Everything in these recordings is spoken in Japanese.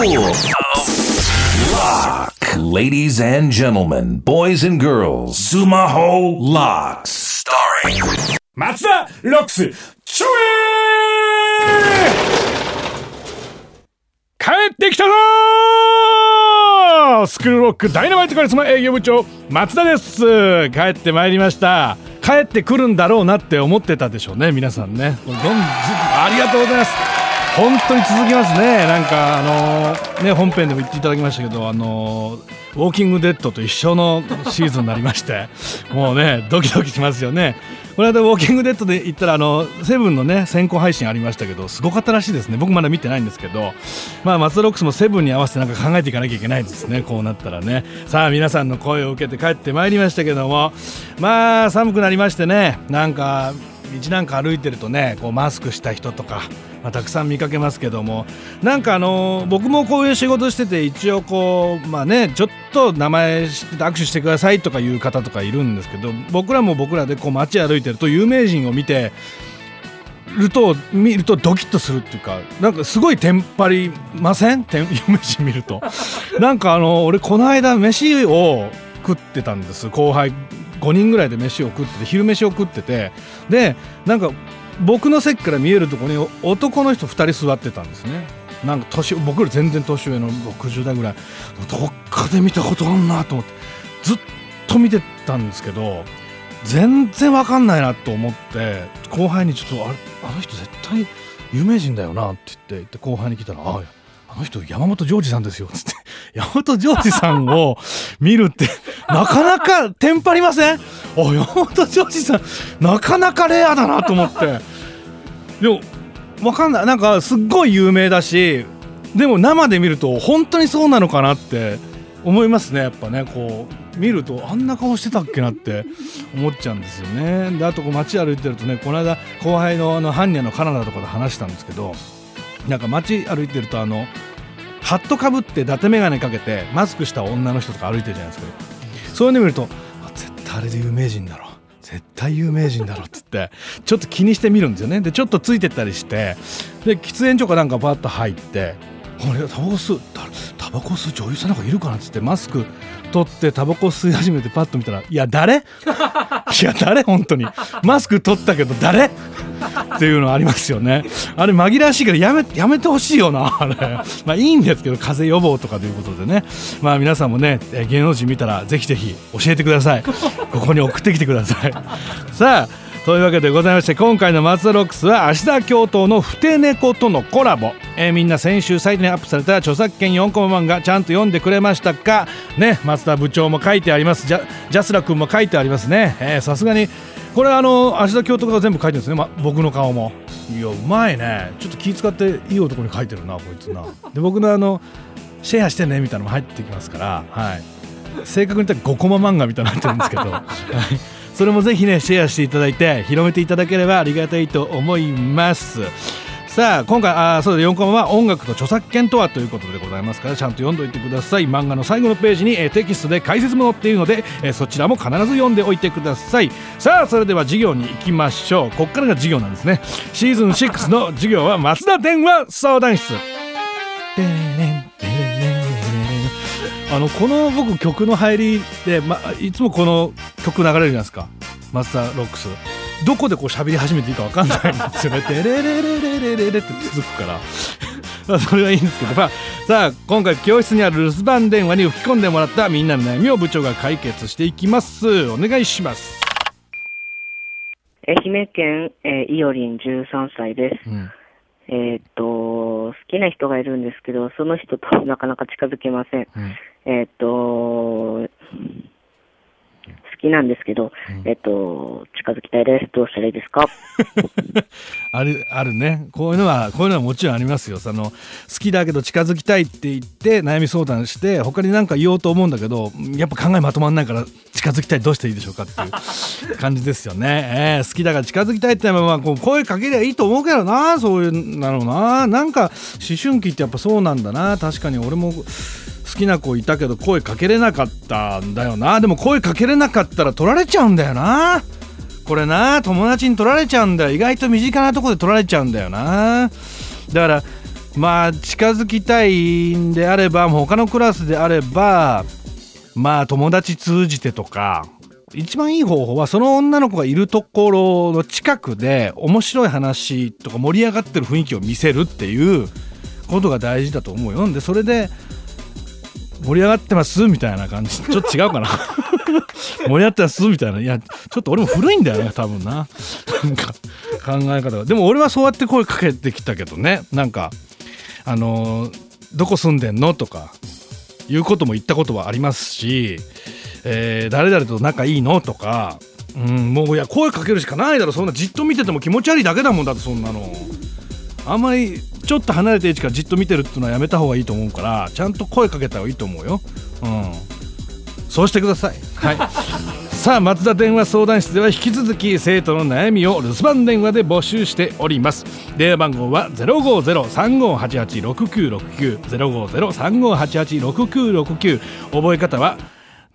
Lock. Ladies and gentlemen, boys and girls, Sumaho Locks. Starring 松田ロックスちょえ帰ってきたぞ!ースクールロックダイナマイトカリスマ営業部長松田です。帰ってまいりました。帰ってくるんだろうなって思ってたでしょうね皆さんね。どんずありがとうございます。本当に続きますね。なんかあのーね本編でも言っていただきましたけどあのーウォーキングデッドと一緒のシーズンになりまして もうねドキドキしますよね。この間ウォーキングデッドで言ったらあのセブンのね先行配信ありましたけどすごかったらしいですね。僕まだ見てないんですけどまあ松田ロックスもセブンに合わせてなんか考えていかなきゃいけないですね。こうなったらね。さあ皆さんの声を受けて帰ってまいりましたけどもまあ寒くなりましてね。なんか道なんか歩いてるとねこうマスクした人とか、まあ、たくさん見かけますけどもなんかあの僕もこういう仕事してて一応こうまあねちょっと名前知ってて握手してくださいとかいう方とかいるんですけど僕らも僕らでこう街歩いてると有名人を見てると見るとドキッとするっていうかなんかすごいテンパりません？有名人見ると。なんかあの俺この間飯を食ってたんです。後輩5人ぐらいで飯を食ってて昼飯を食っててでなんか僕の席から見えるところに男の人2人座ってたんですね。なんか年僕より全然年上の60代ぐらい。どっかで見たことあんなと思って。ずっと見てたんですけど全然わかんないなと思って後輩にちょっとあれあの人絶対有名人だよなって言って後輩に来たら「ああの人山本譲二さんですよ」つって山本譲二さんを見るってなかなかテンパりません？あ山本譲二さんなかなかレアだなと思って。でもわかんない。なんかすっごい有名だしでも生で見ると本当にそうなのかなって思いますねやっぱね。こう見るとあんな顔してたっけなって思っちゃうんですよね。であとこう街歩いてるとねこの間後輩のあの般若のカナダとかで話したんですけどなんか街歩いてるとあのハットかぶって伊達眼鏡かけてマスクした女の人とか歩いてるじゃないですか。そういうの見ると絶対あれで有名人だろ。絶対有名人だろっつってちょっと気にしてみるんですよね。でちょっとついてったりしてで喫煙所かなんかパッと入ってあれタバコ吸うタバコ吸う女優さんなんかいるかなっつってマスク取ってタバコ吸い始めてパッと見たらいや誰？いや 誰？本当に。マスク取ったけど誰？っていうのありますよね。あれ紛らわしいからやめやめてほしいよなあれ。まあいいんですけど風邪予防とかということでね。まあ皆さんもねえ芸能人見たらぜひぜひ教えてください。ここに送ってきてください。さあというわけでございまして今回の「松田ロックス」は芦田教頭の「ふて猫」とのコラボ、えーみんな先週サイトにアップされた著作権4コマ漫画ちゃんと読んでくれましたか？ね松田部長も書いてあります。ジャジャスラ君も書いてありますね。さすがに。これあの芦田教頭が全部書いてるんですね、ま、僕の顔も。いやうまいね。ちょっと気使っていい男に書いてるなこいつな。で僕のあのシェアしてねみたいなのも入ってきますからはい。正確に言ったら5コマ漫画みたいになってるんですけど、はい、それもぜひねシェアしていただいて広めていただければありがたいと思います。さあ今回あそうだ4コマは音楽と著作権とはということでございますからちゃんと読んどいてください。漫画の最後のページに、えーテキストで解説も載っているので、えーそちらも必ず読んでおいてください。さあそれでは授業に行きましょう。ここからが授業なんですね。シーズン6の授業は松田電話相談室。あのこの僕曲の入りで、ま、いつもこの曲流れるじゃないですか。マスターロックス。どこでこう喋り始めていいか分かんないんですよね「テレレレレレレレ」って続くから。ま あそれはいいんですけど、まあ、さあ今回教室にある留守番電話に吹き込んでもらったみんなの悩みを部長が解決していきます。お願いします、愛媛県、えー、いおりん13歳です。うん。えーっと、好きな人がいるんですけど、その人となかなか近づけません。うん。えーっと、好きなんですけど、えーっと、近づきたいです。どうしたらいいですか？あるあるね。こういうのはこういうのはもちろんありますよ。その好きだけど近づきたいって言って悩み相談して他に何か言おうと思うんだけどやっぱ考えまとまんないから近づきたいどうしていいでしょうかっていう感じですよね、えー好きだから近づきたいってまあこう声かけりゃいいと思うけどなそういうなのな。なんか思春期ってやっぱそうなんだな。確かに俺も好きな子いたけど声かけれなかったんだよな。でも声かけれなかったら取られちゃうんだよな。これな友達に取られちゃうんだよ。意外と身近なとこで取られちゃうんだよな。だからまあ近づきたいんであれば他のクラスであればまあ友達通じてとか一番いい方法はその女の子がいるところの近くで面白い話とか盛り上がってる雰囲気を見せるっていうことが大事だと思うよ。でそれで盛り上がってますみたいな感じ。ちょっと違うかな。盛り上がってますみたいな。いやちょっと俺も古いんだよね多分な。なんか考え方が。でも俺はそうやって声かけてきたけどね。なんかあのどこ住んでんのとかいうことも言ったことはありますし、えー誰々と仲いいのとか、うん、もういや声かけるしかないだろ。そんなじっと見てても気持ち悪いだけだもんだってそんなの。あんまりちょっと離れて位置からじっと見てるっていうのはやめた方がいいと思うからちゃんと声かけた方がいいと思うよ。うん。そうしてください。はい。さあ松田電話相談室では引き続き生徒の悩みを留守番電話で募集しております。電話番号は050-3588-6969 050-3588-6969覚え方は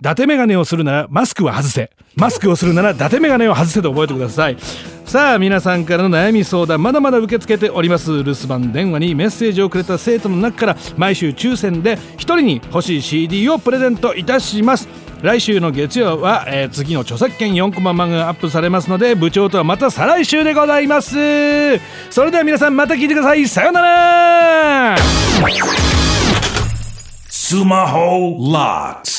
伊達メガネをするならマスクは外せ。マスクをするなら伊達メガネを外せと覚えてください。さあ皆さんからの悩み相談まだまだ受け付けております。留守番電話にメッセージをくれた生徒の中から毎週抽選で1人に欲しい CD をプレゼントいたします。来週の月曜は、えー次の著作権4コマ漫画がアップされますので部長とはまた再来週でございます。それでは皆さんまた聞いてください。さようなら。Sumaho Locks.